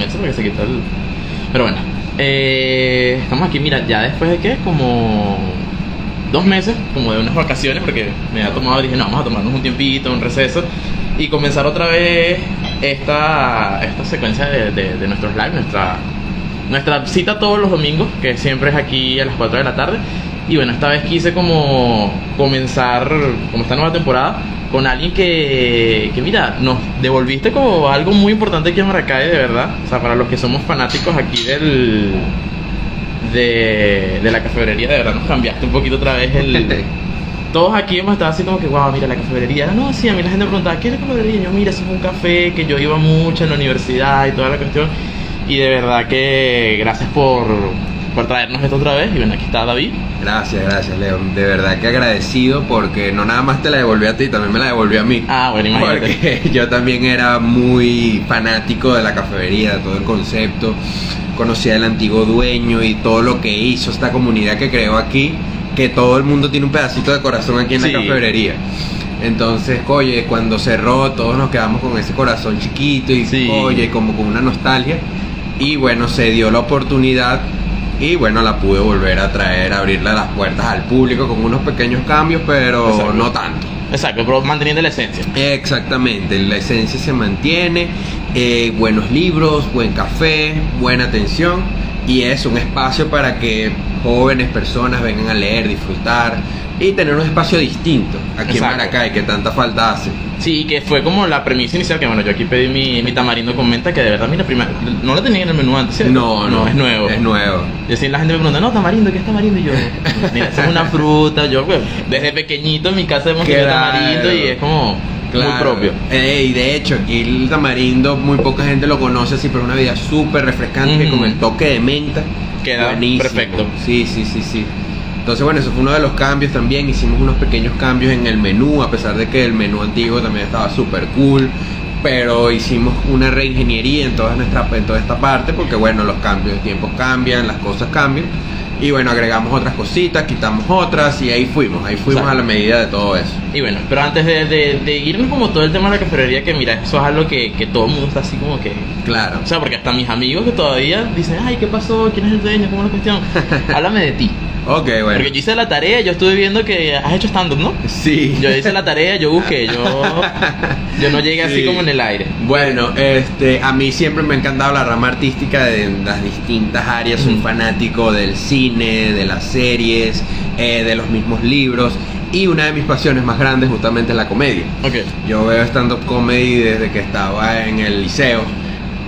meses porque se quitó el... Pero bueno, eh, estamos aquí, mira, ya después de qué, como dos meses, como de unas vacaciones, porque me había tomado, dije, no, vamos a tomarnos un tiempito, un receso, y comenzar otra vez esta, esta secuencia de, de, de nuestros lives, nuestra, nuestra cita todos los domingos, que siempre es aquí a las 4 de la tarde. Y bueno, esta vez quise como comenzar, como esta nueva temporada, con alguien que, que mira, nos devolviste como algo muy importante aquí en Maracay, de verdad. O sea, para los que somos fanáticos aquí del... De, de la cafetería, de verdad nos cambiaste un poquito otra vez el... Todos aquí hemos estado así como que, wow, mira la cafetería. No, sí, a mí la gente me preguntaba, ¿qué es la cafetería? Y yo, mira, eso es un café que yo iba mucho en la universidad y toda la cuestión. Y de verdad que gracias por, por traernos esto otra vez. Y bueno, aquí está David. Gracias, gracias, León. De verdad que agradecido porque no nada más te la devolví a ti, también me la devolvió a mí. Ah, bueno, imagínate. Porque yo también era muy fanático de la cafetería, de todo el concepto. Conocía al antiguo dueño y todo lo que hizo esta comunidad que creó aquí. Que todo el mundo tiene un pedacito de corazón aquí en Sí. la cafetería. Entonces, oye, cuando cerró, todos nos quedamos con ese corazón chiquito y, Sí. oye, como con una nostalgia. Y bueno, se dio la oportunidad y bueno, la pude volver a traer, abrirle las puertas al público con unos pequeños cambios, pero Exacto. no tanto. Exacto, pero manteniendo la esencia. Exactamente, la esencia se mantiene, eh, buenos libros, buen café, buena atención y es un espacio para que jóvenes personas vengan a leer, disfrutar y tener un espacio distinto aquí Exacto. en Maracay que tanta falta hace. Sí, que fue como la premisa inicial, que bueno, yo aquí pedí mi, mi tamarindo con menta, que de verdad, mira, prima, no lo tenía en el menú antes, ¿cierto? No, no, es nuevo. Es nuevo. Y así la gente me pregunta, no, tamarindo, ¿qué es tamarindo? Y yo, mira, eso es una fruta. Yo, pues, desde pequeñito en mi casa hemos tenido Claro. tamarindo y es como muy propio. Eh, y de hecho, aquí el tamarindo, muy poca gente lo conoce así, pero es una bebida súper refrescante con el toque de menta. Queda Buenísimo. perfecto. Sí, sí, sí, sí. Entonces, bueno, eso fue uno de los cambios también. Hicimos unos pequeños cambios en el menú, a pesar de que el menú antiguo también estaba súper cool. Pero hicimos una reingeniería en toda, nuestra, en toda esta parte, porque bueno, los cambios, los tiempos cambian, las cosas cambian. Y bueno, agregamos otras cositas, quitamos otras y ahí fuimos, ahí fuimos Exacto. a la medida de todo eso. Y bueno, pero antes de, de, de irnos como todo el tema de la cafetería, que mira, eso es algo que, que todo el mundo está así como que... Claro. O sea, porque hasta mis amigos que todavía dicen, ay, ¿qué pasó? ¿Quién es el dueño? ¿Cómo es la cuestión? Háblame de ti. Ok, bueno. Porque yo hice la tarea, yo estuve viendo que has hecho stand-up, ¿no? Sí. Yo hice la tarea, yo busqué, yo, yo no llegué así Sí. como en el aire. Bueno, este, a mí siempre me ha encantado la rama artística de las distintas áreas. Soy un fanático del cine, de las series, eh, de los mismos libros. Y una de mis pasiones más grandes justamente es la comedia. Ok. Yo veo stand-up comedy desde que estaba en el liceo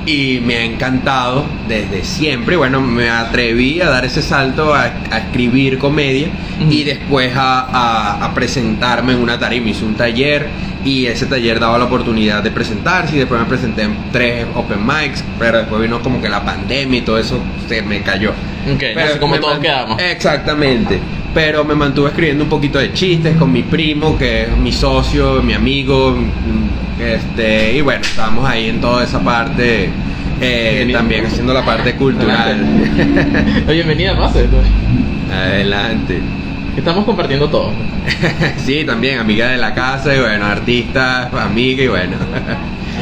y me ha encantado desde siempre. Bueno, me atreví a dar ese salto a, a escribir comedia Ujú. y después a, a- a presentarme en una tarima. Hice un taller y ese taller daba la oportunidad de presentarse y después me presenté en tres open mics, pero después vino como que la pandemia y todo eso se me cayó. Ok, no sé cómo me todos man- quedamos. Exactamente. Pero me mantuve escribiendo un poquito de chistes con mi primo, que es mi socio, mi amigo. Este, y bueno, estábamos ahí en toda esa parte. eh, también haciendo la parte cultural. Oye, bienvenida, pase. Adelante. Estamos compartiendo todo. sí, también amiga de la casa, y bueno, artista, amiga, y bueno.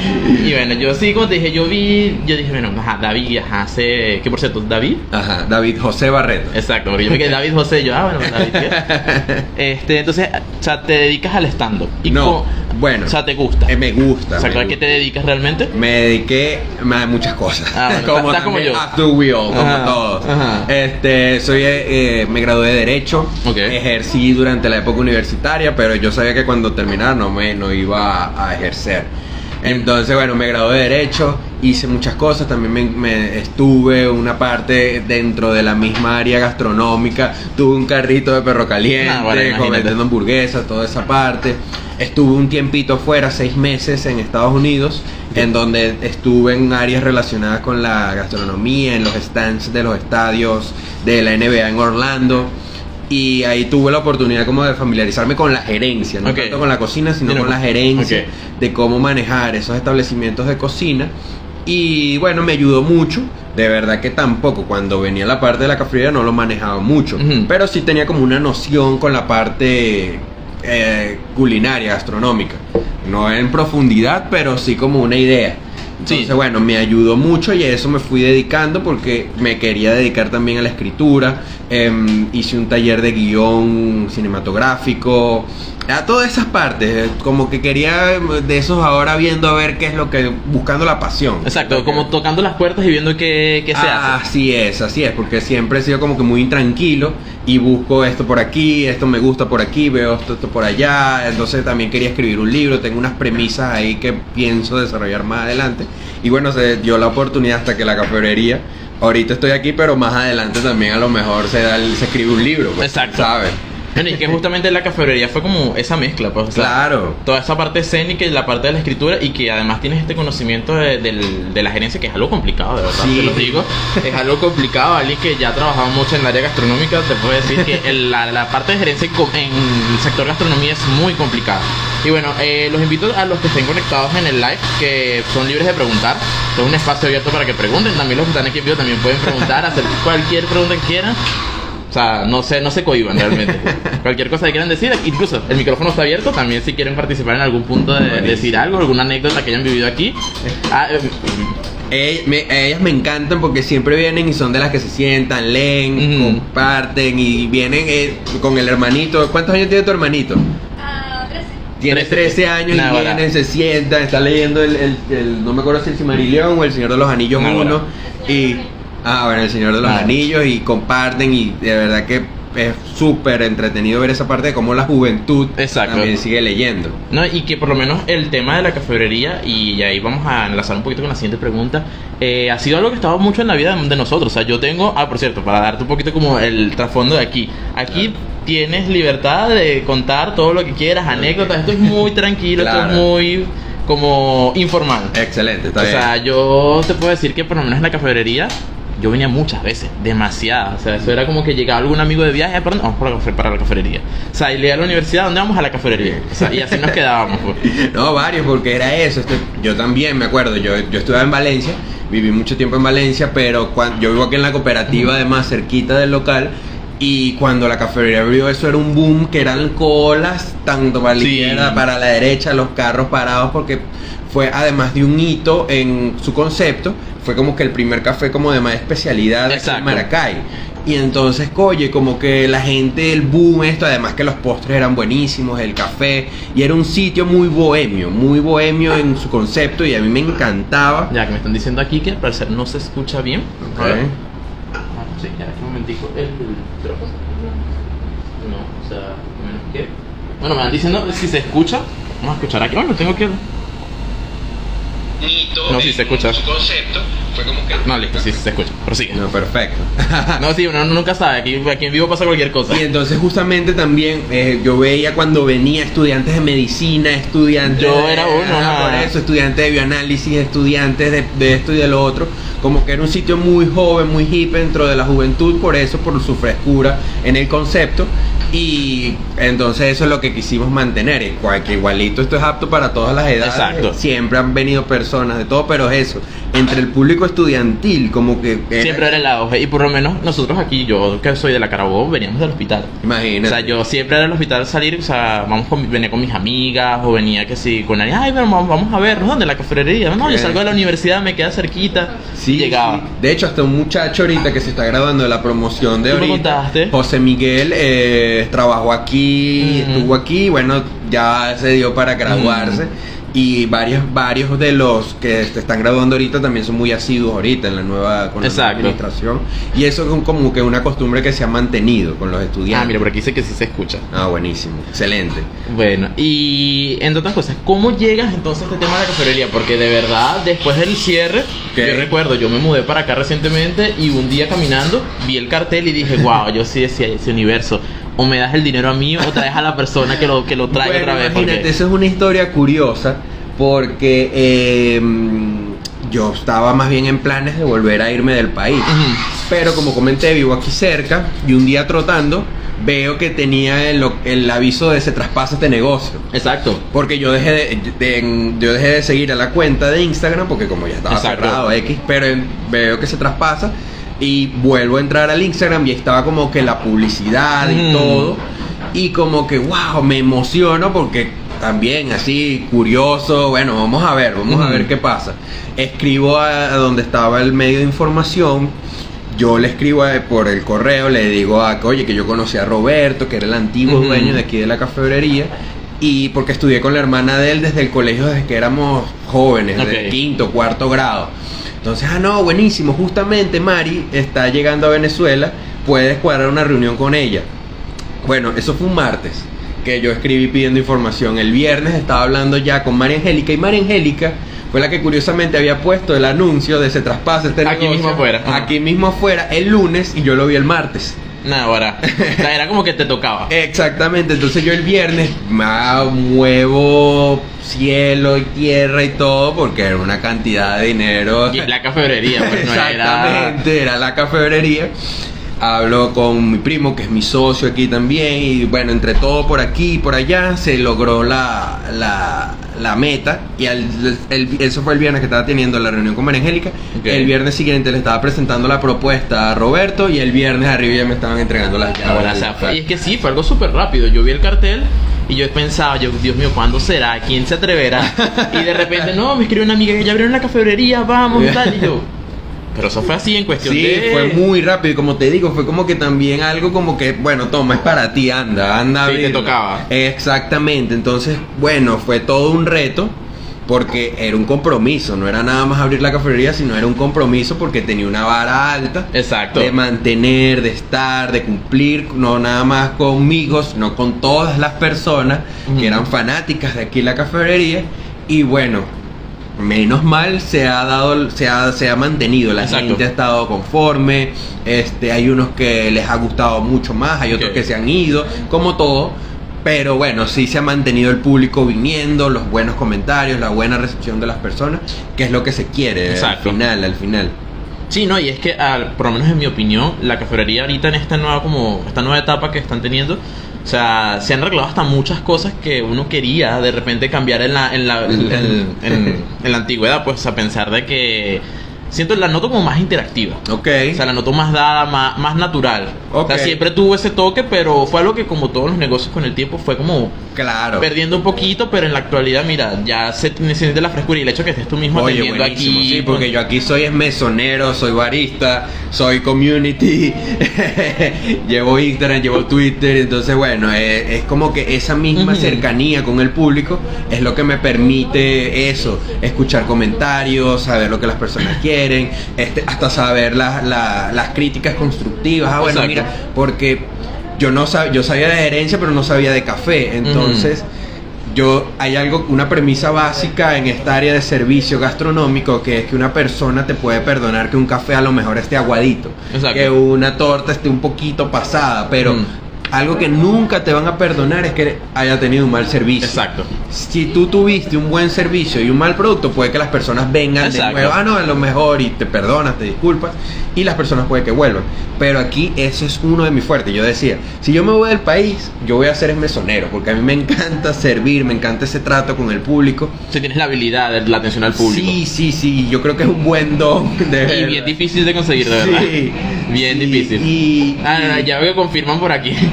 Y bueno, yo sí, como te dije, yo vi, yo dije, bueno, ajá, David, ajá, hace, ¿qué por cierto? ¿David? Ajá, David José Barreto. Exacto, porque yo me quedé David José, yo, ah, bueno, David. ¿qué? Este, entonces, o sea, te dedicas al stand-up. ¿Y No, bueno. O sea, ¿te gusta? Eh, me gusta. O sea, ¿a qué te dedicas realmente? Me dediqué a muchas cosas. Ah, bueno, estás- estás como yo. We all, como Ajá, todos. ajá. Este, soy, eh, eh, me gradué de Derecho. Ok. Ejercí durante la época universitaria, pero yo sabía que cuando terminara no, me, no iba a, a ejercer. Entonces, bueno, me gradué de Derecho, hice muchas cosas, también me, me estuve una parte dentro de la misma área gastronómica, tuve un carrito de perro caliente, Ah, bueno, hamburguesas, toda esa parte. Estuve un tiempito fuera, seis meses en Estados Unidos, en donde estuve en áreas relacionadas con la gastronomía, en los stands de los estadios de la NBA en Orlando. Y ahí tuve la oportunidad como de familiarizarme con la gerencia, no tanto con la cocina, sino con la gerencia, de cómo manejar esos establecimientos de cocina. Y bueno, me ayudó mucho. De verdad que tampoco, cuando venía la parte de la cafetería no lo manejaba mucho. Pero sí tenía como una noción con la parte eh, culinaria, gastronómica. No en profundidad, pero sí como una idea. Sí. Entonces, bueno, me ayudó mucho y a eso me fui dedicando porque me quería dedicar también a la escritura. Em, hice un taller de guion cinematográfico, a todas esas partes. eh, Como que quería de esos ahora viendo a ver qué es lo que. buscando la pasión. Exacto, como tocando las puertas y viendo qué, qué se hace. Así es, así es, porque siempre he sido como que muy intranquilo y busco esto por aquí, esto me gusta por aquí, veo esto, esto por allá, entonces también quería escribir un libro, tengo unas premisas ahí que pienso desarrollar más adelante y bueno, se dio la oportunidad hasta que la cafetería, ahorita estoy aquí, pero más adelante también a lo mejor se, da el- se escribe un libro, pues, Exacto. ¿sabes? Bueno, y que justamente la cafetería fue como esa mezcla, pues. o sea, Claro. Toda esa parte escénica y la parte de la escritura y que además tienes este conocimiento de, del- de la gerencia que es algo complicado, de verdad, Sí. te lo digo. Es algo complicado, alguien que ya ha trabajado mucho en el área gastronómica, te puedo decir que el- la, la parte de gerencia en el sector gastronomía es muy complicada. Y bueno, eh, los invito a los que estén conectados en el live, que son libres de preguntar. Es un espacio abierto para que pregunten. También los que están aquí en vivo también pueden preguntar, hacer cualquier pregunta que quieran. O sea, no se, no se cohiban realmente. Cualquier cosa que quieran decir, incluso el micrófono está abierto. También si quieren participar en algún punto de decir algo, alguna anécdota que hayan vivido aquí. Ah, eh, Eh, me- ellas me encantan porque siempre vienen y son de las que se sientan, leen, Ujú. comparten y vienen eh, con el hermanito. ¿Cuántos años tiene tu hermanito? Ah, 13. Tiene 13. 13 años y bueno. viene, se sienta, está leyendo el, el- el- no me acuerdo si el Cimarillón o el Señor de los Anillos Nah, 1 bueno. y ah, bueno, el Señor de los. Anillos y comparten y de verdad que es súper entretenido ver esa parte de cómo la juventud Exacto. también sigue leyendo. No, y que por lo menos el tema de la cafebrería, y ahí vamos a enlazar un poquito con la siguiente pregunta, eh, ha sido algo que estaba mucho en la vida de nosotros. O sea, yo tengo, ah, por cierto, para darte un poquito como el trasfondo de aquí. Aquí tienes libertad de contar todo lo que quieras, anécdotas. Esto es muy tranquilo, esto es muy como informal. Excelente, está o bien. sea, yo te puedo decir que por lo menos en la cafebrería yo venía muchas veces, demasiadas. O sea, eso era como que llegaba algún amigo de viaje, ¿para dónde? Vamos para la, para la cafetería. O sea, y le a la universidad, ¿dónde vamos? A la cafetería. O sea, y así nos quedábamos. Pues. No, varios, porque era eso. este, yo también me acuerdo, yo, yo estuve en Valencia, viví mucho tiempo en Valencia, pero cuando, yo vivo aquí en la cooperativa, además cerquita del local. Y cuando la cafetería abrió, eso era un boom, que eran colas, tanto para la Sí. izquierda, para la derecha, los carros parados, porque fue además de un hito en su concepto, fue como que el primer café como de más especialidad aquí en. Maracay. Y entonces, oye, como que la gente, el boom, esto, además que los postres eran buenísimos, el café, y era un sitio muy bohemio, muy bohemio en su concepto, y a mí me encantaba. Ya que me están diciendo aquí que al parecer no se escucha bien. A Ok. ver. Ah, sí, ya, un momentico. El micrófono. No, o sea, menos que. Bueno, me están diciendo si se escucha. Vamos a escuchar aquí. Bueno, tengo que. No, sí se escucha. Su concepto fue como que. No, listo, sí, se escucha. Prosigue. No, perfecto. No, sí, uno nunca sabe. Aquí, aquí en vivo pasa cualquier cosa. Y entonces justamente también eh, yo veía cuando venía estudiantes de medicina, estudiantes Yo de- era uno, Ajá, por eso, estudiantes de bioanálisis, estudiantes de, de esto y de lo otro, como que era un sitio muy joven, muy hip dentro de la juventud, por eso, por su frescura en el concepto. Y entonces eso es lo que quisimos mantener, que igualito esto es apto para todas las edades. Exacto. Siempre han venido personas de todo, pero eso, entre el público estudiantil, como que... Siempre era el auge. Y por lo menos nosotros aquí, yo que soy de la Carabobo, veníamos del hospital. Imagínate. O sea, yo siempre era al hospital salir, o sea, vamos con, venía con mis amigas o venía que sí, con alguien, ay, pero vamos, vamos a ver, ¿dónde? La cafetería. No, yo salgo de la universidad, me queda cerquita. Sí, y llegaba. sí. De hecho, hasta un muchacho ahorita que se está graduando de la promoción de ahorita. José Miguel, eh, trabajó aquí, Ujú. estuvo aquí, bueno, ya se dio para graduarse. Y varios, varios de los que se están graduando ahorita también son muy asiduos ahorita en la nueva, con la nueva administración. Y eso es como que una costumbre que se ha mantenido con los estudiantes. Ah, mira, por aquí dice que sí se escucha. Ah, buenísimo, excelente. Bueno, y entre otras cosas, ¿cómo llegas entonces a este tema de la cafetería? Porque de verdad, después del cierre, ¿Qué? yo recuerdo, yo me mudé para acá recientemente y un día caminando vi el cartel y dije, wow, yo sí decía ese universo. O me das el dinero a mí o traes a la persona que lo, que lo trae Bueno, otra vez. Imagínate, porque- eso es una historia curiosa porque eh, yo estaba más bien en planes de volver a irme del país. Pero como comenté, vivo aquí cerca y un día trotando veo que tenía el, el aviso de se traspasa este negocio. Exacto. Porque yo dejé de, de- yo dejé de seguir a la cuenta de Instagram porque como ya estaba Exacto. cerrado X, pero veo que se traspasa y vuelvo a entrar al Instagram y estaba como que la publicidad y Mm. todo y como que wow, me emociono porque también así, curioso. Bueno, vamos a ver, vamos a Ujú. ver qué pasa. Escribo a, a donde estaba el medio de información. Yo le escribo por el correo, le digo a que, oye, que yo conocí a Roberto, que era el antiguo Ujú. dueño de aquí de la cafebrería. Y porque estudié con la hermana de él desde el colegio, desde que éramos jóvenes, desde Ok. quinto, cuarto grado. Entonces, ah, no, buenísimo. Justamente Mari está llegando a Venezuela. Puedes cuadrar una reunión con ella. Bueno, eso fue un martes que yo escribí pidiendo información. El viernes estaba hablando ya con María Angélica y María Angélica fue la que curiosamente había puesto el anuncio de ese traspaso. Este Aquí negocio, mismo afuera. Aquí mismo afuera el lunes y yo lo vi el martes. Nada, ahora. O sea, era como que te tocaba. Exactamente, entonces yo el viernes ah, muevo cielo y tierra y todo porque era una cantidad de dinero. Y la cafebrería, pues no era. Exactamente, era la cafebrería. Hablo con mi primo, que es mi socio aquí también, y bueno, entre todo por aquí y por allá se logró la, la, la meta. Y al- el- eso fue el viernes que estaba teniendo la reunión con María Angélica. Ok. El viernes siguiente le estaba presentando la propuesta a Roberto, y el viernes arriba ya me estaban entregando las llaves. Sea, fue- y es que sí, fue algo súper rápido. Yo vi el cartel y yo pensaba, yo, Dios mío, ¿cuándo será? ¿Quién se atreverá? Y de repente, no, me escribió una amiga que ya abrieron la cafebrería, vamos, tal. Y yo, pero eso fue así en cuestión Sí, de. fue muy rápido y como te digo, fue como que también algo como que, bueno, toma, es para ti, anda, anda. a Sí, te tocaba. Exactamente, entonces, bueno, fue todo un reto porque era un compromiso, no era nada más abrir la cafetería, sino era un compromiso porque tenía una vara alta Exacto. de mantener, de estar, de cumplir, no nada más conmigo, sino con todas las personas que eran fanáticas de aquí la cafetería y bueno, menos mal se ha dado, se ha, se ha mantenido, la Exacto. gente ha estado conforme, este, hay unos que les ha gustado mucho más, hay otros que se han ido, como todo. Pero bueno, sí se ha mantenido el público viniendo, los buenos comentarios, la buena recepción de las personas, que es lo que se quiere Exacto. al final, al final. Sí, no, y es que, al- por lo menos en mi opinión, la cafebrería ahorita en esta nueva, como, esta nueva etapa que están teniendo, o sea, se han arreglado hasta muchas cosas que uno quería de repente cambiar en la, en la, en, en- en- en la antigüedad, pues a pensar de que siento la noto como más interactiva. Ok. O sea, la noto más dada, más, más natural. O Ok. sea, siempre tuvo ese toque, pero fue algo que como todos los negocios con el tiempo fue como claro. perdiendo un poquito, pero en la actualidad, mira, ya se siente la frescura y el hecho que estés tú mismo Oye, atendiendo aquí. sí, porque con- yo aquí soy es mesonero, soy barista, soy community, llevo Instagram, llevo Twitter, entonces bueno, es, es como que esa misma cercanía con el público es lo que me permite eso, escuchar comentarios, saber lo que las personas quieren, este, hasta saber las- la- las críticas constructivas, ah bueno, Exacto. mira, porque yo no sab- yo sabía de gerencia, pero no sabía de café, entonces yo hay algo, una premisa básica en esta área de servicio gastronómico que es que una persona te puede perdonar que un café a lo mejor esté aguadito, Exacto. que una torta esté un poquito pasada, pero. Algo que nunca te van a perdonar es que haya tenido un mal servicio. Exacto. Si tú tuviste un buen servicio y un mal producto, puede que las personas vengan Exacto. de nuevo, ah, no, a lo mejor, y te perdonas, te disculpas, y las personas puede que vuelvan. Pero aquí eso es uno de mis fuertes. Yo decía, si yo me voy del país, yo voy a ser mesonero, porque a mí me encanta servir, me encanta ese trato con el público. Si tienes la habilidad de la atención al público. Sí, sí, sí, yo creo que es un buen don. De Y bien difícil de conseguir, de verdad. Sí, Bien difícil. Y, Ah, no, no, y- ya veo que confirman por aquí.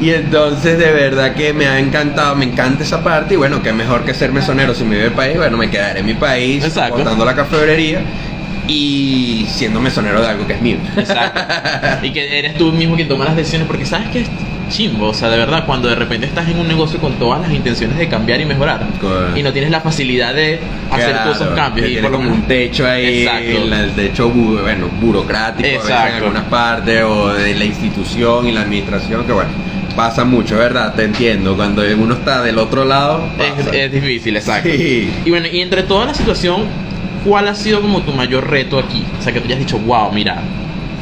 Y entonces de verdad que me ha encantado, me encanta esa parte y bueno, qué mejor que ser mesonero si me voy del país, bueno, me quedaré en mi país, Exacto. botando la cafebrería y siendo mesonero de algo que es mío. Exacto. Y que eres tú mismo quien toma las decisiones, porque sabes que chimbo, o sea, de verdad, cuando de repente estás en un negocio con todas las intenciones de cambiar y mejorar, Correcto. y no tienes la facilidad de hacer Claro, todos esos cambios, y por como un techo ahí, Exacto. el, techo bu- bueno, burocrático a veces en algunas partes o de la institución y la administración que bueno, pasa mucho, ¿verdad? Te entiendo, cuando uno está del otro lado, Es, es difícil, exacto. Sí. Y bueno, y entre toda la situación, ¿cuál ha sido como tu mayor reto aquí? O sea, que tú hayas dicho, wow, mira,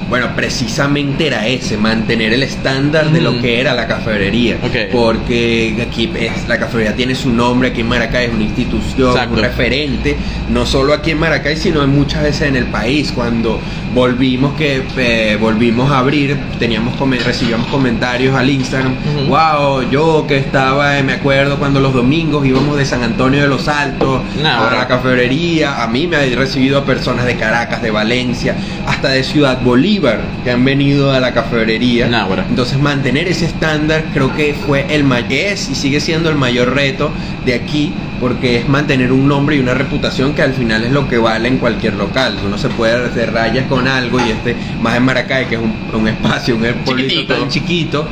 Bueno, precisamente era ese, mantener el estándar de lo que era la cafetería. Ok. Porque aquí es, la cafetería tiene su nombre, aquí en Maracay es una institución, Exacto. un referente, no solo aquí en Maracay, sino muchas veces en el país. Cuando volvimos que eh, volvimos a abrir, teníamos recibíamos comentarios al Instagram, wow, yo que estaba, eh, me acuerdo cuando los domingos íbamos de San Antonio de los Altos Nah, a la cafetería, a mí me ha recibido a personas de Caracas, de Valencia, hasta de Ciudad Bolívar Bolívar que han venido a la cafetería. Náguara. Entonces mantener ese estándar creo que fue el es y sigue siendo el mayor reto de aquí porque es mantener un nombre y una reputación que al final es lo que vale en cualquier local. Uno se puede hacer rayas con algo y este más en Maracay que es un, un espacio, un pueblito tan chiquito,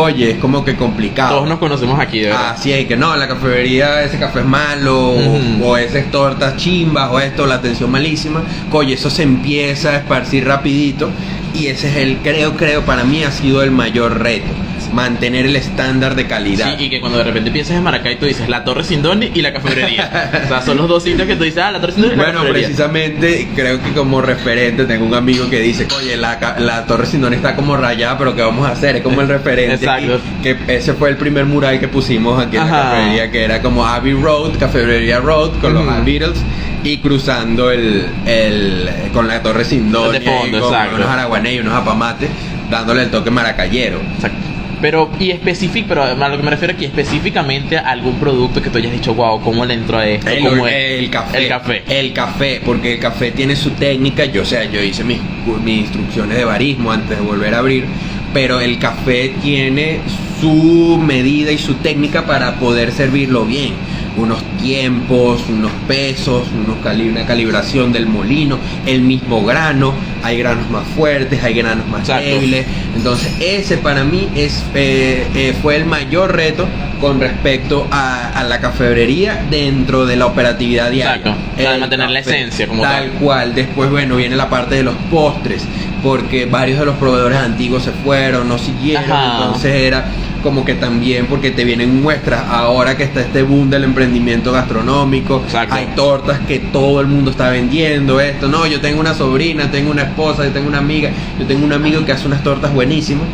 oye, es como que complicado. Todos nos conocemos aquí, de verdad. Así es que no, la cafetería, ese café es malo, Ujú. o esas tortas chimbas, o esto, la atención malísima. Oye, eso se empieza a esparcir rapidito. Y ese es el, creo, creo, para mí ha sido el mayor reto. Mantener el estándar de calidad. Sí, y que cuando de repente piensas en Maracay, tú dices la Torre Sindoni y la cafetería. o sea, son los dos sitios que tú dices, ah, la Torre Sindoni y la Bueno, precisamente creo que como referente tengo un amigo que dice, oye, la, la Torre Sindón está como rayada, pero ¿qué vamos a hacer? Es como el referente. Exacto. que ese fue el primer mural que pusimos aquí en la Ajá. cafetería, que era como Abbey Road, Cafetería Road, con los Beatles, y cruzando el, el con la Torre De fondo, con unos araguanés y unos apamates, dándole el toque maracayero. Exacto. Pero, y específico, pero a lo que me refiero aquí, específicamente a algún producto que tú hayas dicho, wow, ¿cómo le entro a esto? El, ¿Cómo es? el café. El café. El café, porque el café tiene su técnica. Yo, o sea, yo hice mis, mis instrucciones de barismo antes de volver a abrir. Pero el café tiene su medida y su técnica para poder servirlo bien. Unos tiempos, unos pesos, unos cali- una calibración del molino, el mismo grano. Hay granos más fuertes, hay granos más Exacto. débiles. Entonces, ese para mí es, eh, eh, fue el mayor reto con respecto a, a la cafebrería dentro de la operatividad diaria. Exacto. O sea, de El mantener la esencia como tal. tal. cual. Después, bueno, viene la parte de los postres, porque varios de los proveedores antiguos se fueron, no siguieron, Ajá. entonces era como que también porque te vienen muestras ahora que está este boom del emprendimiento gastronómico Exacto. hay tortas que todo el mundo está vendiendo esto no yo tengo una sobrina tengo una esposa yo tengo una amiga yo tengo un amigo que hace unas tortas buenísimas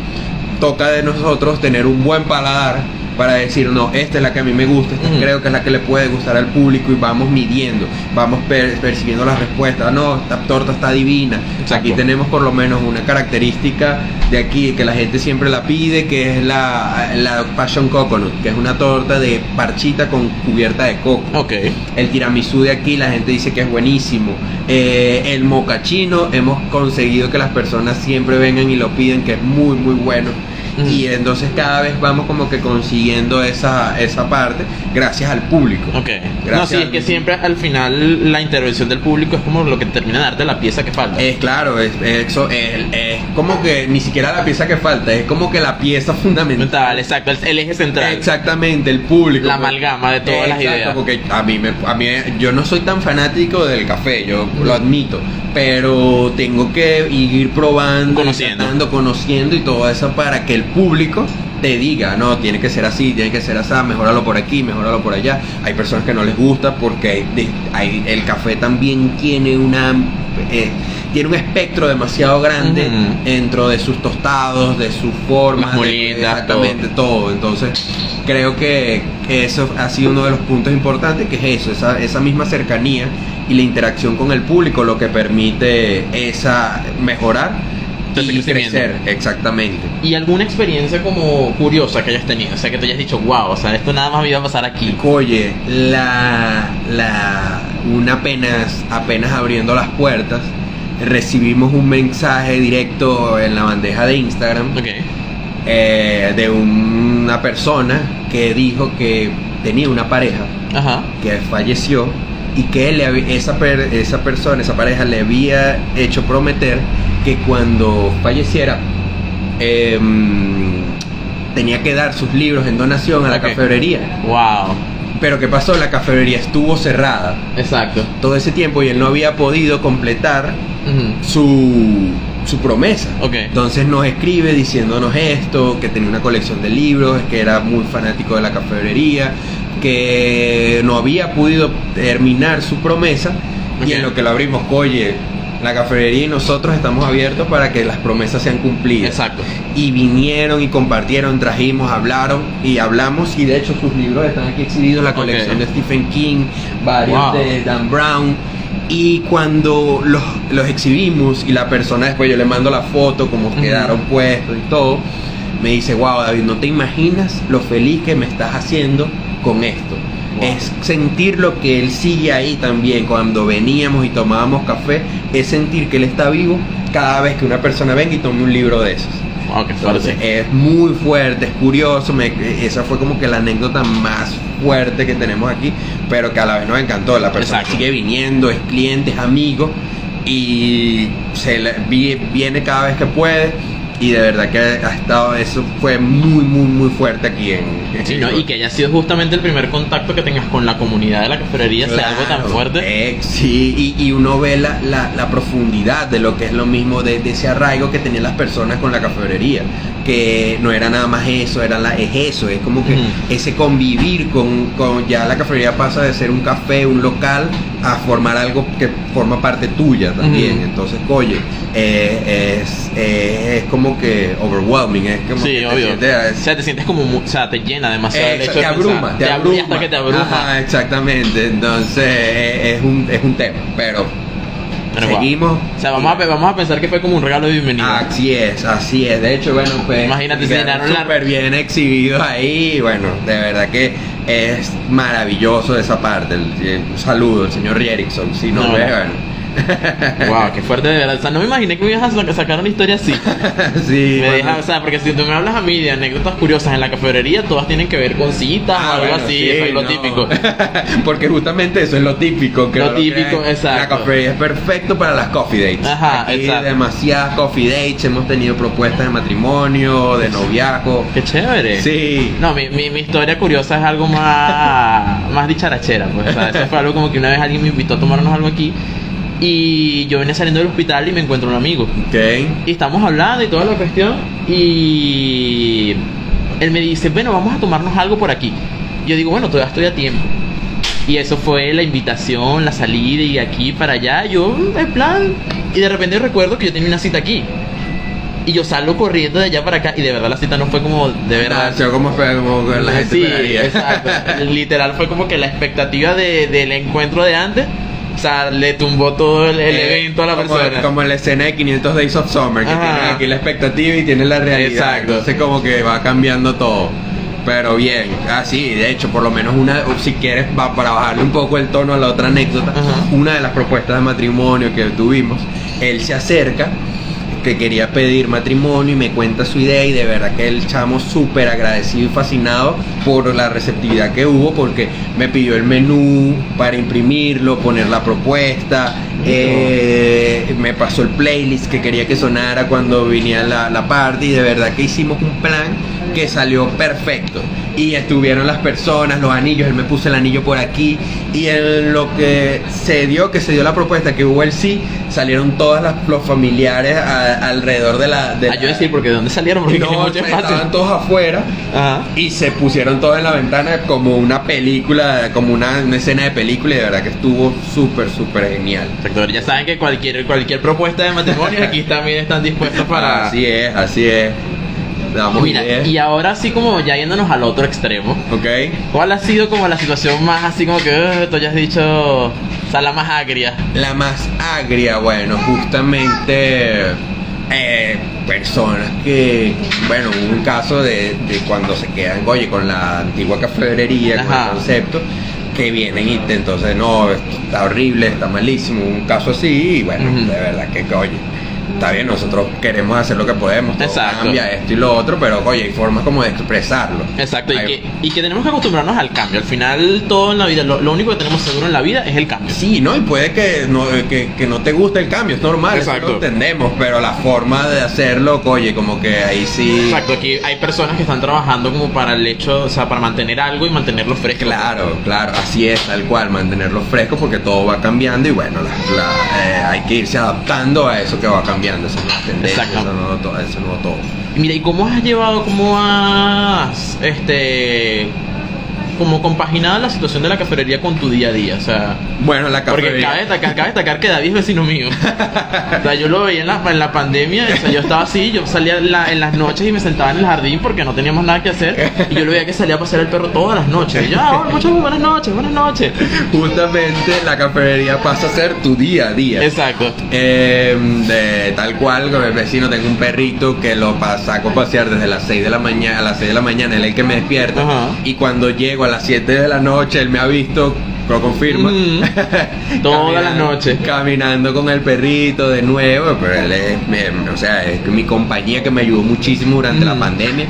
toca de nosotros tener un buen paladar para decir, no, esta es la que a mí me gusta, esta creo que es la que le puede gustar al público y vamos midiendo, vamos per- percibiendo las respuestas. No, esta torta está divina. Exacto. Aquí tenemos por lo menos una característica de aquí que la gente siempre la pide, que es la, la Passion Coconut, que es una torta de parchita con cubierta de coco. Ok. El tiramisú de aquí la gente dice que es buenísimo. Eh, el mocachino hemos conseguido que las personas siempre vengan y lo piden, que es muy muy bueno. Mm. Y entonces cada vez vamos como que consiguiendo esa, esa parte gracias al público. Ok. no, Gracias sí, es que siempre al final la intervención del público es como lo que termina de darte la pieza que falta. Es claro, es, eso es, es como que ni siquiera la pieza que falta, es como que la pieza fundamental. Mental, exacto, el, el eje central. Exactamente, el público. La Porque- amalgama de todas las Exacto, ideas. Porque a mí, me, a mí, yo no soy tan fanático del café, yo lo admito, pero tengo que ir probando, Conociendo. tratando, conociendo y todo eso para que el público te diga, no, tiene que ser así, tiene que ser así, mejoralo por aquí, mejoralo por allá. Hay personas que no les gusta porque hay- el café también tiene una eh, tiene un espectro demasiado grande dentro de sus tostados, de sus formas, moliendas, exactamente todo. Entonces, creo que, que eso ha sido uno de los puntos importantes, que es eso, esa, esa misma cercanía y la interacción con el público, lo que permite esa mejorar y crecer, exactamente. ¿Y alguna experiencia como curiosa que hayas tenido? O sea, que te hayas dicho, wow, o sea, esto nada más me iba a pasar aquí. Oye, la, la, una apenas, apenas abriendo las puertas, recibimos un mensaje directo en la bandeja de Instagram Ok. eh, de una persona que dijo que tenía una pareja Ajá. que falleció y que él esa, per- esa persona, esa pareja le había hecho prometer que cuando falleciera em, tenía que dar sus libros en donación a la Ok. cafebrería. Wow. Pero ¿qué pasó? La cafebrería estuvo cerrada Exacto. todo ese tiempo y él no había podido completar su, su promesa. Ok. Entonces nos escribe diciéndonos esto, que tenía una colección de libros, que era muy fanático de la cafebrería, que no había podido terminar su promesa y en lo que lo abrimos, oye, la cafebrería y nosotros estamos abiertos para que las promesas sean cumplidas. Exacto. Y vinieron y compartieron, trajimos, hablaron y hablamos y de hecho sus libros están aquí exhibidos, la colección de Stephen King, varios Wow. de Dan Brown. Y cuando los, los exhibimos y la persona después yo le mando la foto, como quedaron puestos y todo, me dice, wow David, no te imaginas lo feliz que me estás haciendo con esto. Wow. Es sentir lo que él sigue ahí también. Cuando veníamos y tomábamos café, es sentir que él está vivo cada vez que una persona venga y tome un libro de esos. Wow, qué Entonces es muy fuerte, es curioso, me- esa fue como que la anécdota más fuerte que tenemos aquí, pero que a la vez nos encantó, la persona Exacto. sigue viniendo, es cliente, es amigo y se le- vi- viene cada vez que puede y de verdad que ha estado, eso fue muy, muy, muy fuerte aquí en... en Sí, ¿no? Y que haya sido justamente el primer contacto que tengas con la comunidad de la cafetería, sea algo tan Claro, fuerte. eh, sí, y, y uno ve la, la- la profundidad de lo que es lo mismo, de, de ese arraigo que tenían las personas con la cafetería, que no era nada más eso, era la, es eso, es como que Ujú. ese convivir con, con, ya la cafetería pasa de ser un café, un local, a formar algo que forma parte tuya también, Ujú. entonces, oye, eh, es, eh, es como que overwhelming, es como Sí, que te obvio. sientes- O sea, te sientes como, o sea, te llena demasiado el eh, hecho te de abruma, te abru- abruma. y hasta que te abruma. Ajá, exactamente. Entonces eh, es un, es un tema. Pero Pero seguimos. O sea, vamos a, vamos a pensar que fue como un regalo de bienvenida. Así es, así es. De hecho, bueno, pues. Imagínate, se llenaron la- súper bien exhibidos ahí. Bueno, de verdad que es maravilloso esa parte. El- un saludo, el señor Rierickson. Si no, No, ve, no. bueno. Wow, qué fuerte de verdad. O sea, no me imaginé que me ibas a sa- sacar una historia así. sí, Me deja- o sea, porque si tú me hablas a mí de anécdotas curiosas en la cafetería, todas tienen que ver con citas Ah, o algo bueno, así, sí, eso es lo no. típico. Porque justamente eso es lo típico. Que Lo no típico, crean. exacto. La cafetería es perfecto para las coffee dates. Ajá, Aquí exacto. demasiadas coffee dates. Hemos tenido propuestas de matrimonio, de noviazgo. Qué chévere. Sí. No, mi, mi, mi historia curiosa es algo más, más dicharachera. Pues, o sea, eso fue algo como que una vez alguien me invitó a tomarnos algo aquí y yo venía saliendo del hospital y me encuentro un amigo. Ok. Y estamos hablando y toda la cuestión y él me dice, bueno, vamos a tomarnos algo por aquí. Yo digo, bueno, todavía estoy a tiempo. Y eso fue la invitación, la salida y aquí para allá. Yo, en plan, y de repente recuerdo que yo tenía una cita aquí. Y yo salgo corriendo de allá para acá y de verdad la cita no fue como de verdad. Como, fue, como que la gente sí, esperaría. exacto. Literal fue como que la expectativa de, del encuentro de antes, o sea, le tumbó todo el, el Eh, evento a la como, persona. Como la escena de 500 Days of Summer, que Ajá. tienen aquí la expectativa y tienen la realidad. Exacto. Entonces como que va cambiando todo. Pero bien, así, de hecho, por lo menos una, si quieres, va para bajarle un poco el tono a la otra anécdota, Ajá. una de las propuestas de matrimonio que tuvimos, él se acerca, que quería pedir matrimonio y me cuenta su idea y de verdad que el chamo súper agradecido y fascinado por la receptividad que hubo porque me pidió el menú para imprimirlo, poner la propuesta, eh, me pasó el playlist que quería que sonara cuando viniera la, la party y de verdad que hicimos un plan que salió perfecto y estuvieron las personas, los anillos, él me puso el anillo por aquí y en lo que se dio, que se dio la propuesta, que hubo el sí, salieron todas las, los familiares a- alrededor de la... De Ah, yo decir, porque ¿de dónde salieron? Porque no, estaban todos afuera Ajá. y se pusieron todos en la ventana como una película, como una, una escena de película y de verdad que estuvo súper, súper genial. Ya saben que cualquier cualquier propuesta de matrimonio aquí también están dispuestos para... Así es, así es. Damos Mira, ideas. y ahora sí como ya yéndonos al otro extremo, Ok. ¿cuál ha sido como la situación más así como que "Ugh", tú ya has dicho, o sea, la más agria? La más agria, bueno, justamente eh, personas que, bueno, hubo un caso de, de cuando se quedan, oye, con la antigua cafetería, con el concepto, que vienen y te- entonces, no, esto está horrible, está malísimo, un caso así, y bueno, de verdad que, oye, está bien, nosotros queremos hacer lo que podemos, Exacto. cambia esto y lo otro, pero, oye, hay formas como de expresarlo. Exacto, y que, y que tenemos que acostumbrarnos al cambio. Al final todo en la vida, lo, lo único que tenemos seguro en la vida es el cambio. Sí, ¿no? Y puede que no, eh, que, que no te guste el cambio, es normal, Exacto. lo entendemos, pero la forma de hacerlo, oye, como que ahí sí... Exacto, aquí hay personas que están trabajando como para el hecho, o sea, para mantener algo y mantenerlo fresco. Claro, claro, así es, tal cual, mantenerlo fresco porque todo va cambiando y bueno, la- la- eh, hay que irse adaptando a eso que va cambiando, esas nuevas tendencias, eso nuevo todo. Eso nuevo todo. Mira, ¿y cómo has llevado, cómo has, este, como compaginado la situación de la cafetería con tu día a día? O sea, Bueno, la porque cafetería... cabe destacar, cabe destacar que David es vecino mío. O sea, yo lo veía en la, en la pandemia, o sea, yo estaba así, yo salía en, la- en las noches y me sentaba en el jardín porque no teníamos nada que hacer. Y yo lo veía que salía a pasear el perro todas las noches. Y yo, ah, bueno, muchachos, buenas noches, buenas noches. Justamente la cafetería pasa a ser tu día a día. Exacto. Eh, de tal cual, con el vecino tengo un perrito que lo saco a pasear desde las 6 de la mañana, a las 6 de la mañana, él es el que me despierta. Ajá. Y cuando llego a las 7 de la noche, él me ha visto lo confirma. Mm. Todas las noches. Caminando con el perrito de nuevo, pero él es, me- o sea, es mi compañía que me ayudó muchísimo durante la Mm. pandemia.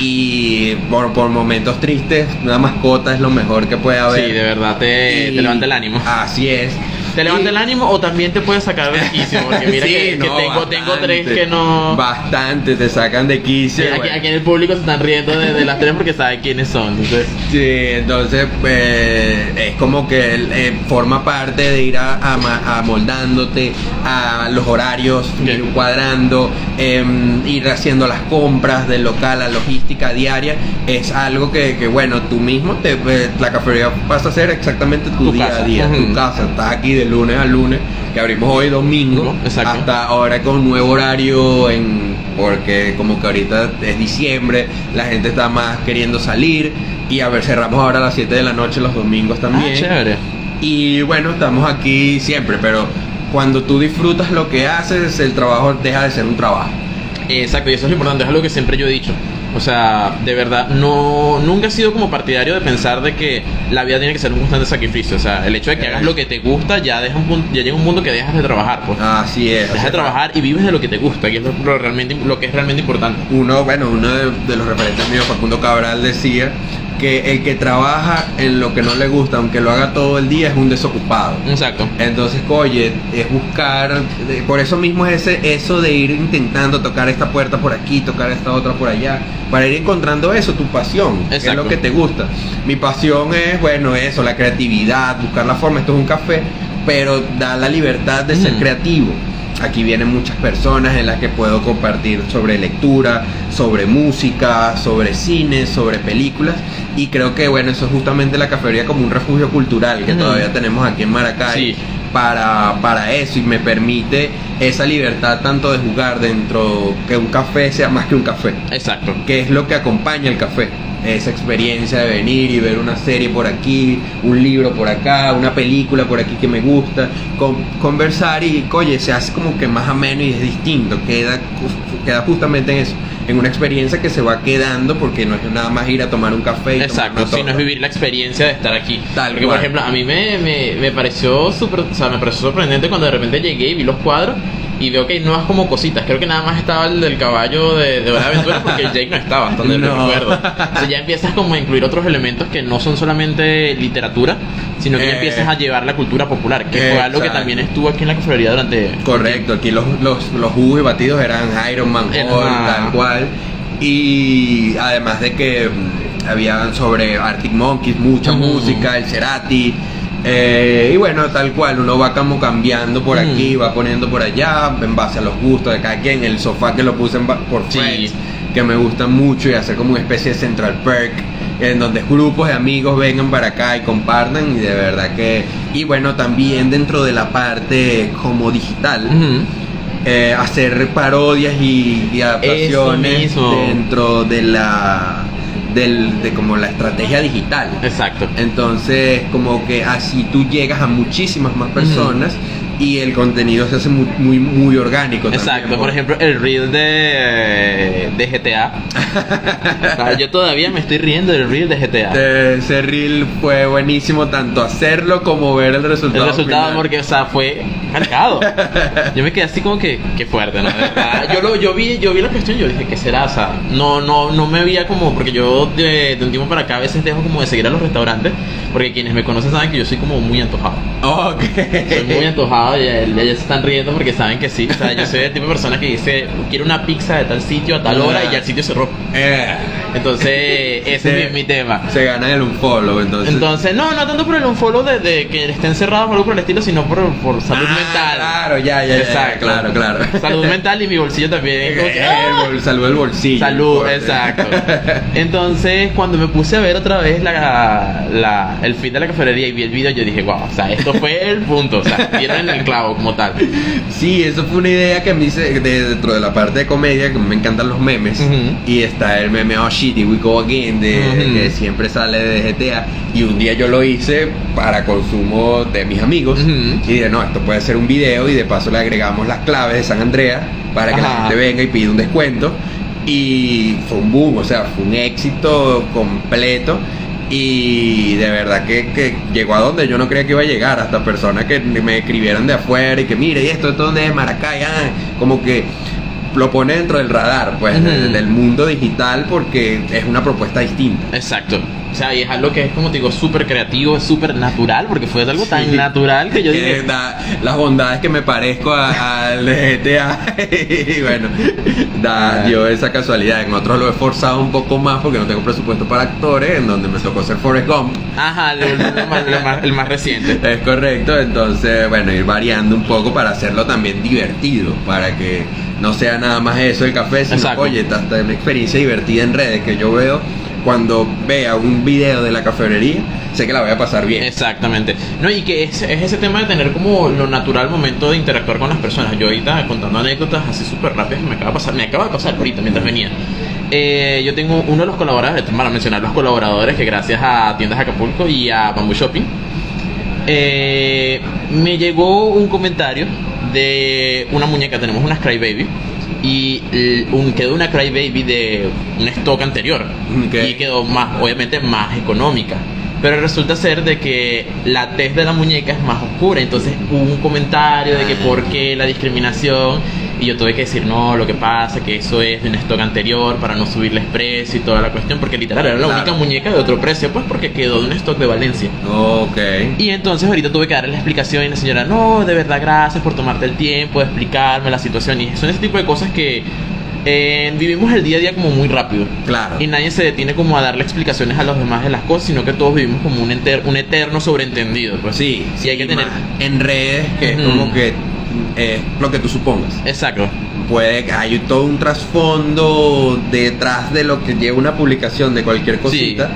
Y por, por momentos tristes, una mascota es lo mejor que puede haber. Sí, de verdad te, Y- te levanta el ánimo. Así es. Te levanta Y- el ánimo o también te puede sacar de quicio. Porque mira Sí, que, tengo, tengo tres que no. Bastante, te sacan de quicio. Sí, aquí, en el público se están riendo de, de las tres porque saben quiénes son. Entonces, Sí, entonces pues, es como que eh, forma parte de ir a, a- amoldándote a los horarios, ir cuadrando, em, ir haciendo las compras del local, la logística diaria, es algo que, que, bueno, tú mismo, te, eh, la cafetería pasa a ser exactamente tu, Tu día casa. a día, tu Ujú. casa, estás aquí de lunes a lunes, que abrimos hoy domingo, Exacto. hasta ahora con nuevo horario en porque como que ahorita es diciembre, la gente está más queriendo salir y a ver, cerramos ahora a las 7 de la noche los domingos también. ah, chévere. y bueno, estamos aquí siempre, pero cuando tú disfrutas lo que haces, el trabajo deja de ser un trabajo. Exacto, y eso es lo importante, es algo que siempre yo he dicho. O sea, de verdad, no nunca he sido como partidario de pensar de que la vida tiene que ser un constante sacrificio. O sea, el hecho de que hagas lo que te gusta ya deja un punto, ya llega un mundo que dejas de trabajar, pues. Así es. Dejas de trabajar y vives de lo que te gusta, que es lo, lo realmente lo que es realmente importante. Uno, bueno, uno de, de los referentes míos, Facundo Cabral, decía que el que trabaja en lo que no le gusta, aunque lo haga todo el día, es un desocupado. Exacto. Entonces, oye, es buscar, por eso mismo es ese, eso de ir intentando tocar esta puerta por aquí, tocar esta otra por allá, para ir encontrando eso, tu pasión, que es Exacto. lo que te gusta. Mi pasión es, bueno, eso, la creatividad, buscar la forma, esto es un café, pero da la libertad de ser Mm. creativo. Aquí vienen muchas personas en las que puedo compartir sobre lectura, sobre música, sobre cine, sobre películas y creo que bueno, eso es justamente la cafetería como un refugio cultural que Ujú. todavía tenemos aquí en Maracay Sí. para, para eso y me permite esa libertad tanto de jugar dentro que un café sea más que un café, Exacto. que es lo que acompaña el café. Esa experiencia de venir y ver una serie por aquí, un libro por acá, una película por aquí que me gusta, con- conversar y, oye, se hace como que más ameno y es distinto, queda, queda justamente en eso, en una experiencia que se va quedando porque no es nada más ir a tomar un café y Exacto, una si no torta. es vivir la experiencia de estar aquí. Tal Porque, cual. por ejemplo, a mí me, me, me pareció súper, o sea, me pareció sorprendente cuando de repente llegué y vi los cuadros y veo que hay nuevas como cositas. Creo que nada más estaba el del caballo de, de Aventura porque Jake no estaba, hasta donde No. recuerdo. O sea, ya empiezas como a incluir otros elementos que no son solamente literatura, sino que ya Eh. empiezas a llevar la cultura popular, que fue algo que también estuvo aquí en la cafetería durante... Correcto, aquí los, los, los jugos y batidos eran Iron Man. Hulk, tal cual. Y además de que mm, había sobre Arctic Monkeys, mucha música, el Cerati. Eh, y bueno, tal cual, uno va como cambiando por Ujú. aquí, va poniendo por allá, en base a los gustos de cada quien. El sofá que lo puse en por Sí. Friends, que me gusta mucho y hacer como una especie de Central Perk en donde grupos de amigos vengan para acá y compartan y de verdad que y bueno también dentro de la parte como digital eh, hacer parodias y, y adaptaciones dentro de la del, de como la estrategia digital Exacto. entonces como que así tú llegas a muchísimas más personas y el contenido se hace muy muy, muy orgánico Exacto, también, por ejemplo, el reel de, de GTA. O sea, yo todavía me estoy riendo del reel de GTA. De- ese reel fue buenísimo tanto hacerlo como ver el resultado El resultado, final. porque, o sea, fue cargado. Yo me quedé así como que, qué fuerte, ¿no? Yo, lo, yo, vi, yo vi la cuestión y yo dije, ¿qué será? O sea, no, no, no me veía como, porque yo de, de un tiempo para acá a veces dejo como de seguir a los restaurantes, porque quienes me conocen saben que yo soy como muy antojado. Ok. Soy muy antojado y el- ellos se están riendo porque saben que sí. O sea, yo soy el tipo de persona que dice, quiero una pizza de tal sitio a tal hora y ya el sitio cerró. Eh, Entonces, ese es mi, mi tema. se ganan el unfollow, entonces. Entonces, no, no tanto por el unfollow de, de que estén cerrados o algo por el estilo, sino por, por salud Ah, mental. Claro, ya, ya, ya, Exacto. claro, claro. Salud mental y mi bolsillo también. ¡ah! el bol- salud el bolsillo. Salud, Porque- exacto. Entonces, cuando me puse a ver otra vez la, la- el feed de la cafetería y vi el video, yo dije, wow, o sea, esto fue el punto, o sea, dieron el clavo como tal. Sí, eso fue una idea que me hice de- dentro de la parte de comedia, que me encantan los memes. Y está el meme Oh shit, we go again, de, que siempre sale de GTA. Y un día yo lo hice para consumo de mis amigos. Y dije, no, esto puede ser un video. Y de paso le agregamos las claves de San Andrea para que la Ajá. gente venga y pida un descuento. Y fue un boom, o sea, fue un éxito completo. Y de verdad que, que llegó a donde yo no creía que iba a llegar, hasta personas que me escribieron de afuera y que mire, ¿y esto, esto dónde es Maracay? Ah, como que lo pone dentro del radar, pues, del, del mundo digital porque es una propuesta distinta. Exacto. O sea, y es algo que es como te digo, súper creativo, es súper natural, porque fue algo tan Sí. natural que yo dije, da las bondades que me parezco al GTA y bueno, da, dio esa casualidad. En otros lo he forzado un poco más porque no tengo presupuesto para actores, en donde me tocó ser Forrest Gump. ajá, más, más- el más reciente. Es correcto, entonces, bueno, ir variando un poco para hacerlo también divertido, para que no sea nada más eso el café, sino, Exacto. oye, hasta una experiencia divertida en redes que yo veo cuando vea un video de la cafetería, sé que la voy a pasar bien. Exactamente. No, y que es, es ese tema de tener como lo natural momento de interactuar con las personas. Yo ahorita contando anécdotas así súper rápidas que me acaba de pasar, me acaba de pasar ahorita mientras venía. Eh, yo tengo uno de los colaboradores, para mencionar los colaboradores que gracias a Tiendas Acapulco y a Bamboo Shopping, eh, me llegó un comentario de una muñeca, tenemos una Cry Baby. Y un, quedó una Cry Baby de un stock anterior. Y quedó más, obviamente, más económica. Pero resulta ser de que la tez de la muñeca es más oscura. Entonces hubo un comentario de que Ah. por qué la discriminación. Y yo tuve que decir, no, lo que pasa que eso es de un stock anterior para no subirles precio y toda la cuestión. Porque literal era la Claro. única muñeca de otro precio, pues porque quedó de un stock de Valencia. Ok. Y entonces ahorita tuve que darle la explicación y la señora, no, de verdad, gracias por tomarte el tiempo de explicarme la situación. Y son ese tipo de cosas que eh, vivimos el día a día como muy rápido. Claro. Y nadie se detiene como a darle explicaciones a los demás de las cosas, sino que todos vivimos como un, enter- un eterno sobreentendido. Pues Sí, sí, hay que tener. en redes que es como que es lo que tú supongas. Exacto. Puede hay todo un trasfondo detrás de lo que lleva una publicación de cualquier cosita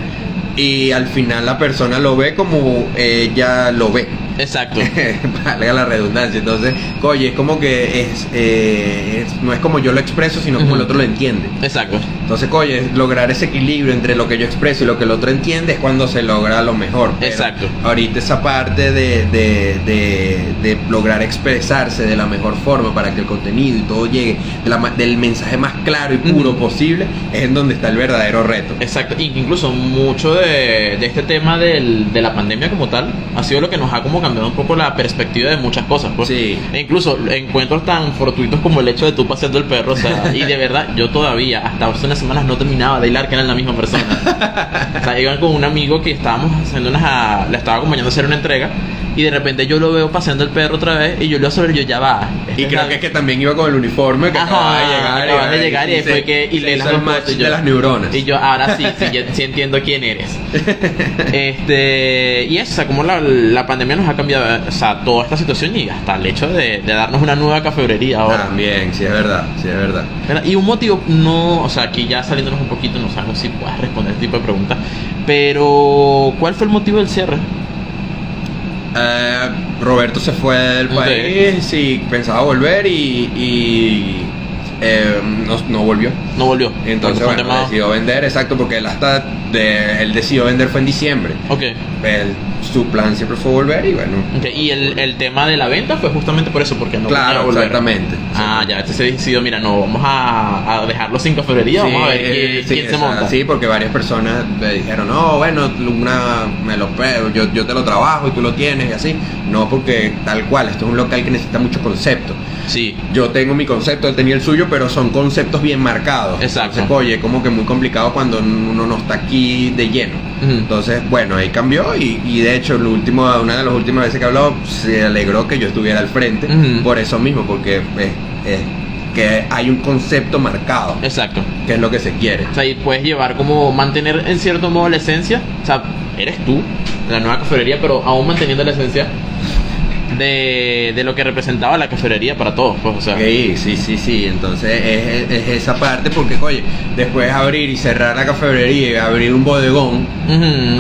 y al final la persona lo ve como ella lo ve. Exacto. Valga la redundancia. Entonces, oye, es como que es, eh, es- no es como yo lo expreso, sino como el otro lo entiende. Exacto. Entonces, oye, lograr ese equilibrio entre lo que yo expreso y lo que el otro entiende es cuando se logra lo mejor. Pero Exacto. Ahorita esa parte de, de, de, de lograr expresarse de la mejor forma para que el contenido y todo llegue de la del mensaje más claro y puro Ujú. posible es en donde está el verdadero reto. Exacto, incluso mucho de, de este tema del- de la pandemia como tal ha sido lo que nos ha como cambiado un poco la perspectiva de muchas cosas. Pues. Sí. E incluso encuentros tan fortuitos como el hecho de tú paseando el perro, o sea, y de verdad yo todavía hasta hace unas semanas no terminaba de hilar que eran la misma persona. o sea, iban con un amigo que estábamos haciendo unas, le estaba acompañando a hacer una entrega y de repente yo lo veo paseando el perro otra vez y yo lo sobre yo ya va. esta Y creo la- que es que también iba con el uniforme que Ajá, acababa de llegar. acabas de llegar y se- fue que y se le las match y yo- de las neuronas. Y yo ahora sí, sí, sí entiendo quién eres. este, y eso, o sea, como la, la pandemia nos ha cambiado, o sea, toda esta situación y hasta el hecho de, de darnos una nueva cafebrería ahora. También, sí es verdad, sí es verdad. ¿Verdad? Y un motivo, no, o sea, aquí ya saliéndonos un poquito, no sabemos si puedas responder este tipo de preguntas, pero ¿cuál fue el motivo del cierre? Eh, Roberto se fue del país y pensaba volver y, y, eh, no, no volvió. No volvió. Entonces, bueno, tema- decidió vender, exacto, porque él hasta de, él decidió vender fue en diciembre. Ok. Él- su plan siempre fue volver y bueno. Y el, el tema de la venta fue justamente por eso, porque no claro, volver. exactamente. Ah, ya, este se decidió, mira, no, vamos a, a dejarlo sin cafebrería, vamos a ver quién, eh, sí, quién se monta. Sí, porque varias personas me dijeron, no, bueno, una, me lo, yo, yo te lo trabajo y tú lo tienes y así. No, porque tal cual, esto es un local que necesita mucho concepto. Sí, Yo tengo mi concepto, él tenía el suyo, pero son conceptos bien marcados. Exacto. Entonces, oye, como que muy complicado cuando uno no está aquí de lleno. Entonces, bueno, ahí cambió y, y de hecho, lo último, una de las últimas veces que habló, se alegró que yo estuviera al frente. Por eso mismo, porque es, es que hay un concepto marcado, exacto. que es lo que se quiere. O sea, y puedes llevar como mantener en cierto modo la esencia. O sea, eres tú, la nueva cafetería, pero aún manteniendo la esencia de, de lo que representaba la cafetería para todos. Pues, o sea, Sí, sí, sí, sí. Entonces es, es esa parte porque, oye, después abrir y cerrar la cafetería y abrir un bodegón,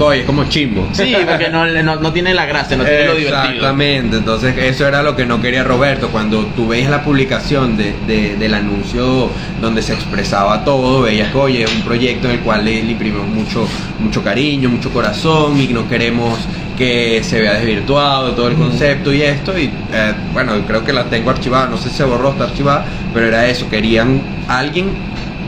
oye, es como chimbo. Sí, porque no, no, no tiene la gracia, no tiene lo divertido. Exactamente, entonces eso era lo que no quería Roberto. Cuando tú veías la publicación de, de- del anuncio donde se expresaba todo, veías que oye, es un proyecto en el cual le, le imprimimos mucho, mucho cariño, mucho corazón y no queremos que se vea desvirtuado todo el concepto y esto. Y eh, bueno, creo que la tengo archivada, no sé si se borró, está archivada, pero era eso, querían alguien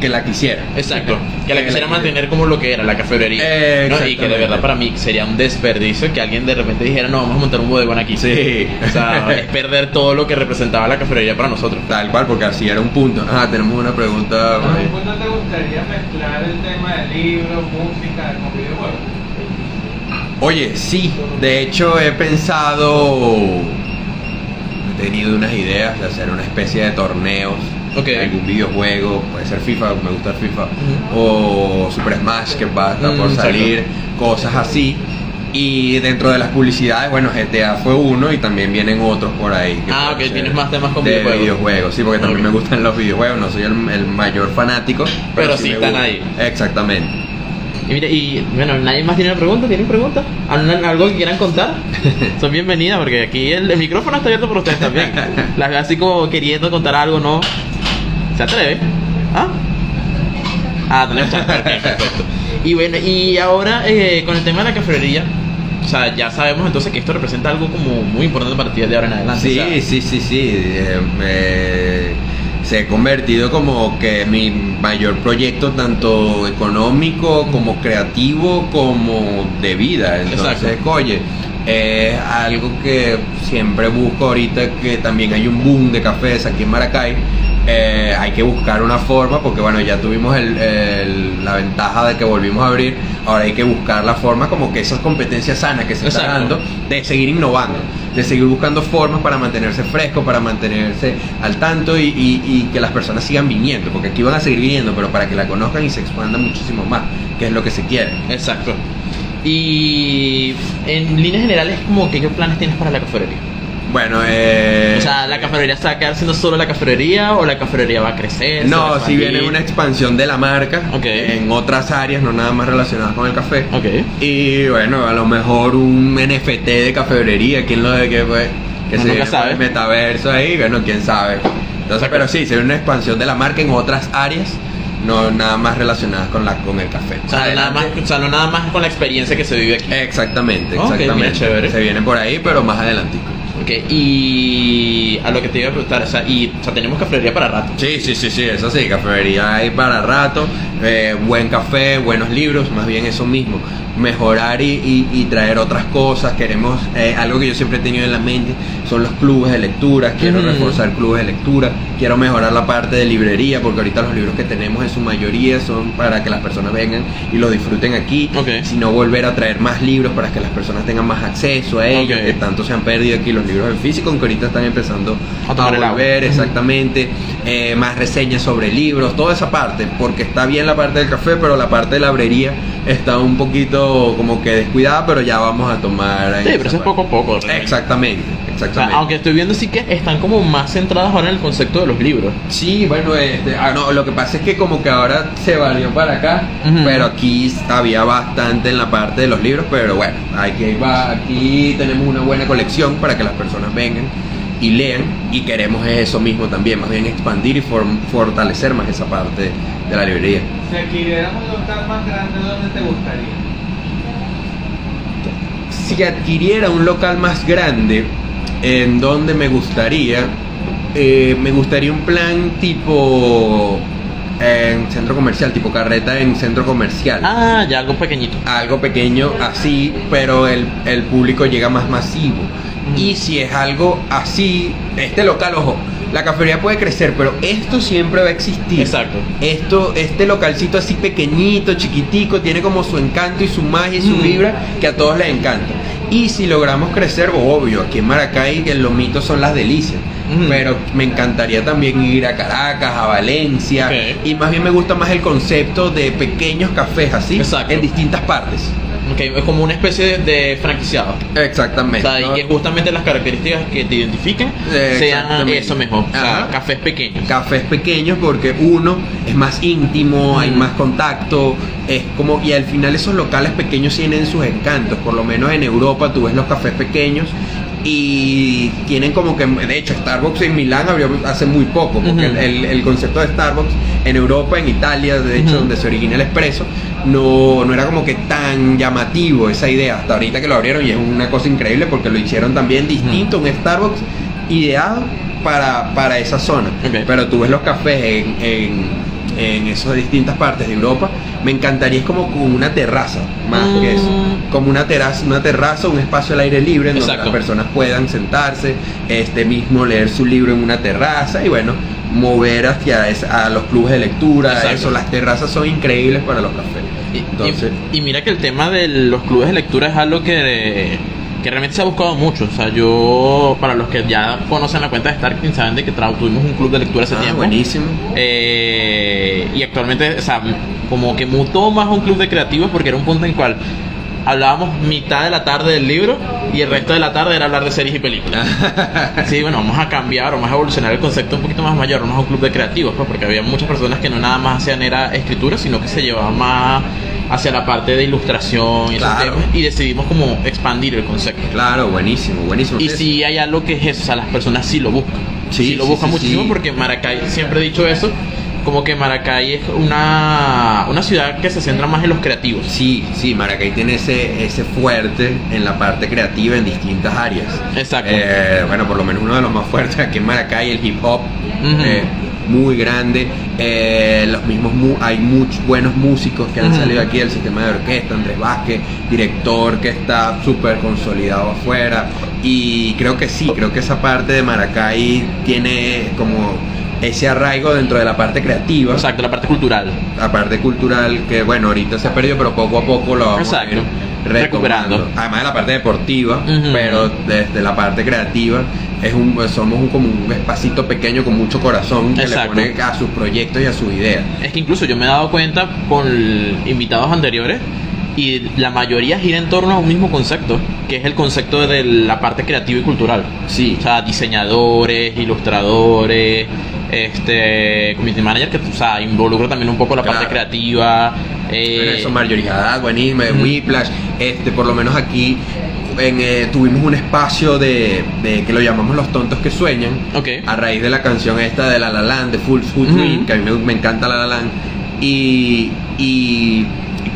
que la quisiera. Exacto, que la quisiera la- mantener como lo que era, la cafetería. Eh, ¿no? Y que de verdad para mí sería un desperdicio que alguien de repente dijera, no, vamos a montar un bodegón aquí. Sí. O sea, es perder todo lo que representaba la cafetería para nosotros. Tal cual, porque así era un punto. Ah, tenemos una pregunta. por ahí. ¿Cuándo te gustaría mezclar el tema de libros, música con videojuegos? Oye, sí, de hecho he pensado, he tenido unas ideas de hacer una especie de torneos, Ok. de algún videojuego, puede ser FIFA, me gusta el FIFA, o Super Smash que va a estar Mm, por exacto. salir, cosas así. Y dentro de las publicidades, bueno, GTA fue uno y también vienen otros por ahí. que Ah, ok, tienes más temas con de videojuegos. videojuegos. Sí, porque también me gustan los videojuegos, no soy el, el mayor fanático. Pero sí me están ahí. Exactamente. Y mira, y bueno, nadie más tiene una pregunta, ¿tienen preguntas? ¿Algo que quieran contar? Son bienvenidas porque aquí el, el micrófono está abierto por ustedes también. Las así como queriendo contar algo, ¿no? ¿Se atreve? ¿Ah? Ah, tenemos chat, ok, perfecto. Y bueno, y ahora eh, con el tema de la cafetería, o sea, ya sabemos entonces que esto representa algo como muy importante para ti de ahora en adelante. Sí, o sea, sí, sí, sí. eh, eh, se ha convertido como que mi mayor proyecto, tanto económico como creativo, como de vida. Entonces, Exacto. oye, es algo que siempre busco ahorita que también hay un boom de cafés aquí en Maracay. Eh, hay que buscar una forma porque bueno ya tuvimos el- el- la ventaja de que volvimos a abrir ahora hay que buscar la forma como que esas competencias sanas que se está Exacto. dando de seguir innovando, de seguir buscando formas para mantenerse fresco, para mantenerse al tanto y, y- y que las personas sigan viniendo, porque aquí van a seguir viniendo, pero para que la conozcan y se expanda muchísimo más, que es lo que se quiere. Exacto. Y en líneas generales, como que qué planes tienes para la cafetería? Bueno, eh, O sea, ¿la cafetería se va a quedar siendo solo la cafetería o la cafetería va a crecer? no, si viene una expansión de la marca en otras áreas, no nada más relacionadas con el café. Ok. Y bueno, a lo mejor un NFT de cafebrería, quién lo de que pues, que se viene sabe. el metaverso ahí, bueno, quién sabe. Entonces, pero sí, se ve una expansión de la marca en otras áreas, no nada más relacionadas con la con el café. O sea, no nada más, o sea, no nada más con la experiencia que se vive aquí. Exactamente, exactamente. mira. Se viene por ahí, pero más adelante. Y a lo que te iba a preguntar, o sea, y, o sea, tenemos cafetería para rato. Sí, sí, sí, sí, eso sí, cafetería hay para rato, eh, buen café, buenos libros, más bien eso mismo, mejorar y, y- y traer otras cosas, queremos, eh, algo que yo siempre he tenido en la mente, son los clubes de lectura, quiero Ujú. reforzar clubes de lectura, quiero mejorar la parte de librería, porque ahorita los libros que tenemos en su mayoría son para que las personas vengan y los disfruten aquí, Ok. sino volver a traer más libros para que las personas tengan más acceso a ellos, que tanto se han perdido aquí los libros en físico, aunque ahorita están empezando A el agua. volver, exactamente, eh, más reseñas sobre libros, toda esa parte, porque está bien la parte del café, pero la parte de la brería está un poquito como que descuidada, pero ya vamos a tomar. Sí, pero eso es poco a poco. realmente. Exactamente, O sea, exactamente. aunque estoy viendo sí que están como más centradas ahora en el concepto de los libros. Sí, bueno, este, ah, no, lo que pasa es que como que ahora se valió para acá, Ujú. pero aquí había bastante en la parte de los libros, pero bueno, aquí, va, aquí tenemos una buena colección para que las personas vengan y lean y queremos eso mismo también, más bien expandir y form- fortalecer más esa parte de la librería. Si adquirieras un local más grande, ¿dónde te gustaría? Si adquiriera un local más grande, en donde me gustaría, eh, me gustaría un plan tipo en centro comercial, tipo carreta en centro comercial. Ah, ya algo pequeñito. Algo pequeño así, pero el, el público llega más masivo. Mm. Y si es algo así, este local, ojo, la cafetería puede crecer, pero esto siempre va a existir. Exacto. Esto, este localcito así pequeñito, chiquitico, tiene como su encanto y su magia y su Mm. vibra que a todos les encanta. Y si logramos crecer, obvio, aquí en Maracay el lomito son las delicias. Mm. Pero me encantaría también ir a Caracas, a Valencia. Y más bien me gusta más el concepto de pequeños cafés así Exacto. en distintas partes. Ok, es como una especie de, de franquiciado. O Exactamente. sea, y que justamente las características que te identifiquen sean eso mejor. O sea, Ajá. cafés pequeños. cafés pequeños porque uno es más íntimo, hay más contacto, es como y al final esos locales pequeños tienen sus encantos, por lo menos en Europa tú ves los cafés pequeños y tienen como que, de hecho Starbucks en Milán abrió hace muy poco, porque el, el- el concepto de Starbucks en Europa, en Italia, de hecho donde se origina el espresso, no, no era como que tan llamativo esa idea, hasta ahorita que lo abrieron y es una cosa increíble porque lo hicieron también distinto, un Starbucks ideado para, para esa zona. Pero tú ves los cafés en, en, en esas distintas partes de Europa, me encantaría es como con una terraza, más que eso. Mm. Como una terraza, una terraza, un espacio al aire libre en donde las personas puedan sentarse, este mismo leer su libro en una terraza y bueno, mover hacia esa- a los clubes de lectura, Exacto. eso, las terrazas son increíbles para los cafés. Y, Entonces, y- y mira que el tema de los clubes de lectura es algo que, que realmente se ha buscado mucho. O sea, yo, para los que ya conocen la cuenta de Starking, saben de que tuvimos un club de lectura hace ah, tiempo. buenísimo. Eh, y actualmente, o sea, como que mutó más a un club de creativos porque era un punto en el cual hablábamos mitad de la tarde del libro y el resto de la tarde era hablar de series y películas. Sí, bueno, vamos a cambiar, vamos a evolucionar el concepto un poquito más mayor, vamos a un club de creativos, pues, porque había muchas personas que no nada más hacían era escritura, sino que se llevaban más hacia la parte de ilustración y esos Claro. temas, y decidimos como expandir el concepto. Claro, buenísimo, buenísimo. Y si hay algo que es eso, o sea, las personas sí lo buscan. Sí, lo sí, buscan sí, muchísimo sí. porque Maracay, siempre he dicho eso, como que Maracay es una, una ciudad que se centra más en los creativos. Sí, sí, Maracay tiene ese, ese fuerte en la parte creativa en distintas áreas. Exacto. Eh, bueno, por lo menos uno de los más fuertes aquí en Maracay, el hip hop, eh, muy grande. Eh, los mismos mu- hay muchos buenos músicos que han salido aquí del sistema de orquesta, Andrés Vázquez, director que está súper consolidado afuera. Y creo que sí, creo que esa parte de Maracay tiene como ese arraigo dentro de la parte creativa Exacto, la parte cultural. la parte cultural que bueno ahorita se ha perdido pero poco a poco lo vamos Exacto. a ir recuperando además de la parte deportiva pero desde la parte creativa es un pues, somos un, como un espacito pequeño con mucho corazón que Exacto. le pone a sus proyectos y a sus ideas Es que incluso yo me he dado cuenta con invitados anteriores y la mayoría gira en torno a un mismo concepto, que es el concepto de la parte creativa y cultural. sí O sea, diseñadores, ilustradores, este, community manager que o sea, involucra también un poco la parte Claro. creativa. eh, Bueno, eso Marjorie Haddad, de Ujú. Whiplash, este, por lo menos aquí en, eh, tuvimos un espacio de, de que lo llamamos los tontos que sueñan, ok. a raíz de la canción esta de La La Land, de Full Food Ujú. Dream, que a mí me, me encanta La La Land, y, y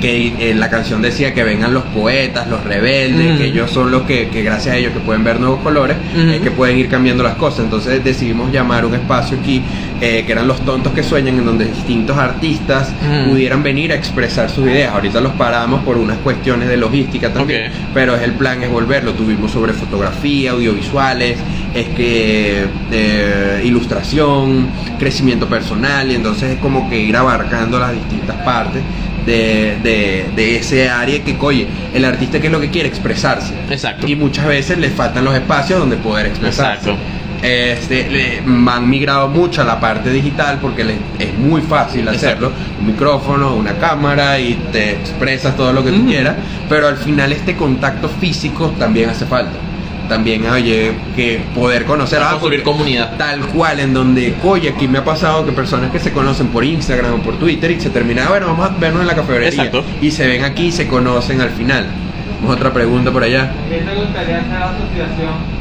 que eh, la canción decía que vengan los poetas, los rebeldes, que ellos son los que, que gracias a ellos que pueden ver nuevos colores, Ujú. es que pueden ir cambiando las cosas. Entonces decidimos llamar un espacio aquí, eh, que eran los tontos que sueñan, en donde distintos artistas Ujú. pudieran venir a expresar sus ideas. Ahorita los paramos por unas cuestiones de logística también, pero es el plan es volverlo. Tuvimos sobre fotografía, audiovisuales, es que eh, ilustración, crecimiento personal, y entonces es como que ir abarcando las distintas partes de, de- de ese área que, oye, el artista que es lo que quiere expresarse. Exacto. Y muchas veces le faltan los espacios donde poder expresarse. Exacto. Este, le- han migrado mucho a la parte digital porque le- es muy fácil Exacto. hacerlo. Un micrófono, una cámara y te expresas todo lo que tú Ujú. quieras. Pero al final este contacto físico también hace falta. También, oye, que poder conocer Para ah, construir comunidad. Tal cual, en donde, oye, aquí me ha pasado que personas que se conocen por Instagram o por Twitter y se termina, bueno, vamos a vernos en la cafetería. Exacto. Y se ven aquí y se conocen al final. Vamos a otra pregunta por allá. ¿Qué te gustaría hacer asociación?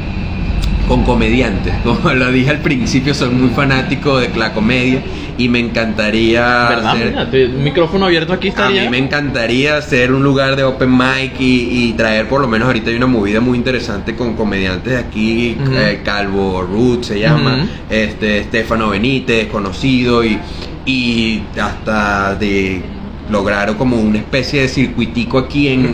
Con comediantes. Como lo dije al principio, soy muy fanático de la comedia y me encantaría ¿Verdad? hacer- Mira, te- un micrófono abierto aquí A estaría. mí me encantaría hacer un lugar de open mic y, y traer por lo menos ahorita hay una movida muy interesante con comediantes de aquí, eh, Calvo Ruth se llama, este Stefano Benítez, conocido y, y hasta de lograr como una especie de circuitico aquí en-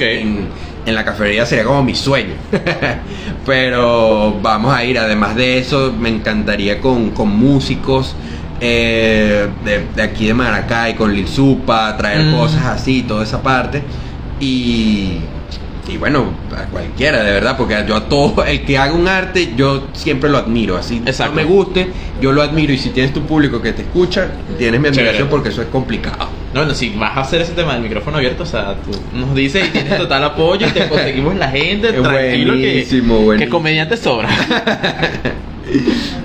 en la cafetería sería como mi sueño. Pero vamos a ir, además de eso, me encantaría con, con músicos eh, de, de aquí de Maracay, con Lil Supa, traer Mm. cosas así, toda esa parte. Y, y bueno, a cualquiera, de verdad, porque yo a todo, el que haga un arte, yo siempre lo admiro. Así Exacto. no me guste, yo lo admiro. Y si tienes tu público que te escucha, tienes mi admiración Chévere. porque eso es complicado. No, bueno, si vas a hacer ese tema del micrófono abierto, o sea, tú nos dices y tienes total apoyo y te conseguimos la gente, tranquilo que, buenísimo, que buenísimo. comediante sobra.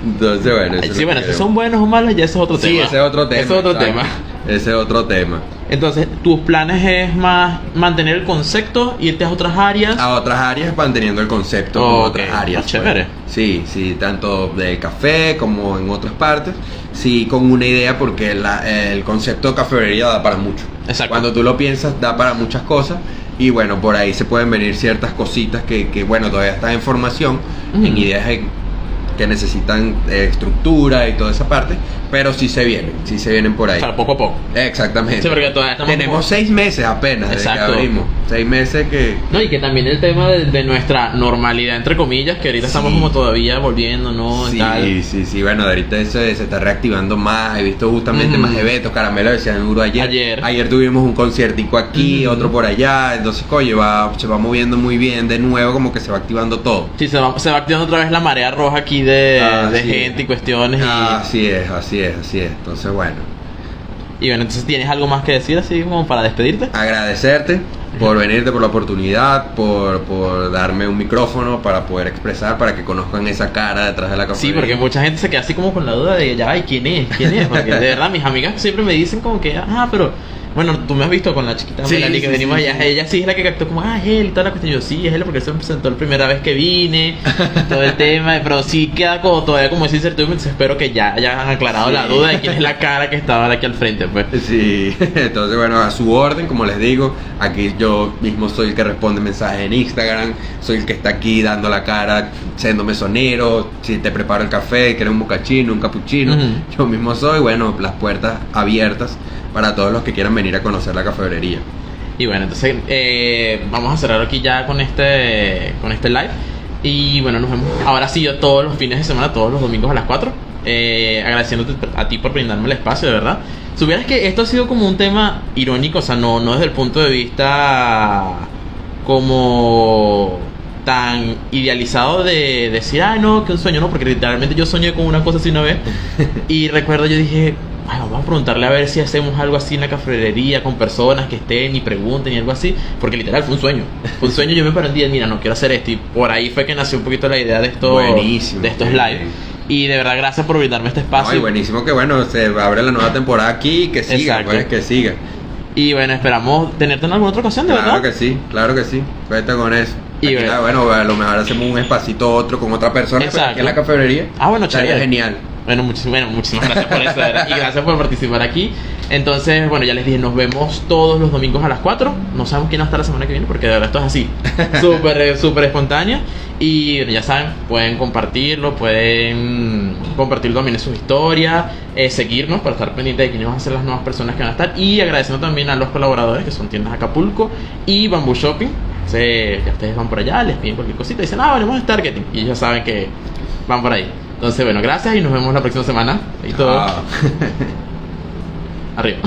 Entonces, bueno, eso es sí, bueno, si son buenos o malos, ya ese es otro Sí, tema. ese es otro tema. Ese es otro exacto. tema. Ese es otro tema. Entonces, tus planes es más mantener el concepto, irte a otras áreas. A otras áreas manteniendo el concepto Oh, como ok, otras áreas. ah, chévere. pues. Sí, sí, tanto del café como en otras partes. Sí, con una idea porque la- el concepto de cafetería da para mucho. Exacto. Cuando tú lo piensas, da para muchas cosas. Y bueno, por ahí se pueden venir ciertas cositas que, que, bueno, todavía están en formación, Ujú. en ideas en- que necesitan eh, estructura y toda esa parte. Pero sí se vienen, sí se vienen por O ahí. sea, poco a poco. Exactamente. Sí, porque todavía estamos Tenemos como- seis meses apenas desde que Exacto. abrimos. Seis meses que. No, y que también el tema de, de nuestra normalidad, entre comillas, que ahorita estamos como todavía volviendo, ¿no? Sí, tal. sí, sí, bueno, ahorita eso se está reactivando más, he visto justamente más eventos, Caramelo decía duro ayer. Ayer. tuvimos un conciertico aquí, otro por allá, entonces, oye, va, se va moviendo muy bien de nuevo, como que se va activando todo. Sí, se va, se va activando otra vez la marea roja aquí de, Ah, de gente y cuestiones. y- Así es, así es, así es. Entonces, bueno, Y, bueno, entonces tienes algo más que decir así como para despedirte. agradecerte por venirte, por la oportunidad, por, por darme un micrófono para poder expresar, para que conozcan esa cara detrás de la Sí, cafetería. porque mucha gente se queda así como con la duda de ya, ¿y quién es? ¿Quién es? Porque de verdad mis amigas siempre me dicen como que, ah, pero bueno, tú me has visto con la chiquita Sí, Melanie que sí, venimos sí, allá, ella sí es la que captó como, ah, es él y toda la cuestión. Yo sí, es él porque se me presentó la primera vez que vine, todo el tema, pero sí queda como todavía como esa incertidumbre, entonces espero que ya hayan aclarado la duda de quién es la cara que estaba aquí al frente, pues. Sí, entonces bueno, a su orden, como les digo, aquí yo mismo soy el que responde mensajes en Instagram, soy el que está aquí dando la cara, siendo mesonero, si te preparo el café, quieres un mocachino, un cappuccino, Ujú. yo mismo soy, bueno, las puertas abiertas para todos los que quieran venir a conocer la cafetería. Y bueno, entonces eh, vamos a cerrar aquí ya con este con este live. Y bueno, nos vemos ahora sí yo todos los fines de semana, todos los domingos a las 4. Eh, agradeciéndote a ti por brindarme el espacio, de verdad. Supieras que esto ha sido como un tema irónico, o sea, no, no desde el punto de vista como tan idealizado de decir, ah, no, que un sueño, no, porque literalmente yo soñé con una cosa así una vez. Y recuerdo, yo dije, "Ay, vamos a preguntarle a ver si hacemos algo así en la cafetería con personas que estén y pregunten y algo así, porque literal fue un sueño. Fue un sueño, yo me paré un día, mira, no quiero hacer esto. Y por ahí fue que nació un poquito la idea de, esto, Buenísimo. de estos live. Y de verdad, gracias por brindarme este espacio. y buenísimo que bueno, se abre la nueva temporada aquí y que siga, pues, que siga. Y bueno, esperamos tenerte en alguna otra ocasión, de Claro verdad. que sí, claro que sí, cuenta con eso. Y bueno. bueno, a lo mejor hacemos un espacito otro con otra persona Exacto. aquí en la cafetería. Ah, bueno, Estaría chévere. genial. Bueno, muchis- bueno, muchísimas gracias por eso, y gracias por participar aquí. Entonces, bueno, ya les dije, nos vemos todos los domingos a las 4. No sabemos quién va a estar la semana que viene, porque de verdad esto es así, súper, eh, súper espontáneo. Y ya saben, pueden compartirlo, pueden compartir también sus historias, eh, seguirnos para estar pendientes de quiénes van a ser las nuevas personas que van a estar. Y agradeciendo también a los colaboradores, que son Tiendas Acapulco y Bamboo Shopping. Ya ustedes van por allá, les piden cualquier cosita, dicen, ah, venimos de Targeting. Y ya saben que van por ahí. Entonces, bueno, gracias y nos vemos la próxima semana. Y todo Ah. arriba.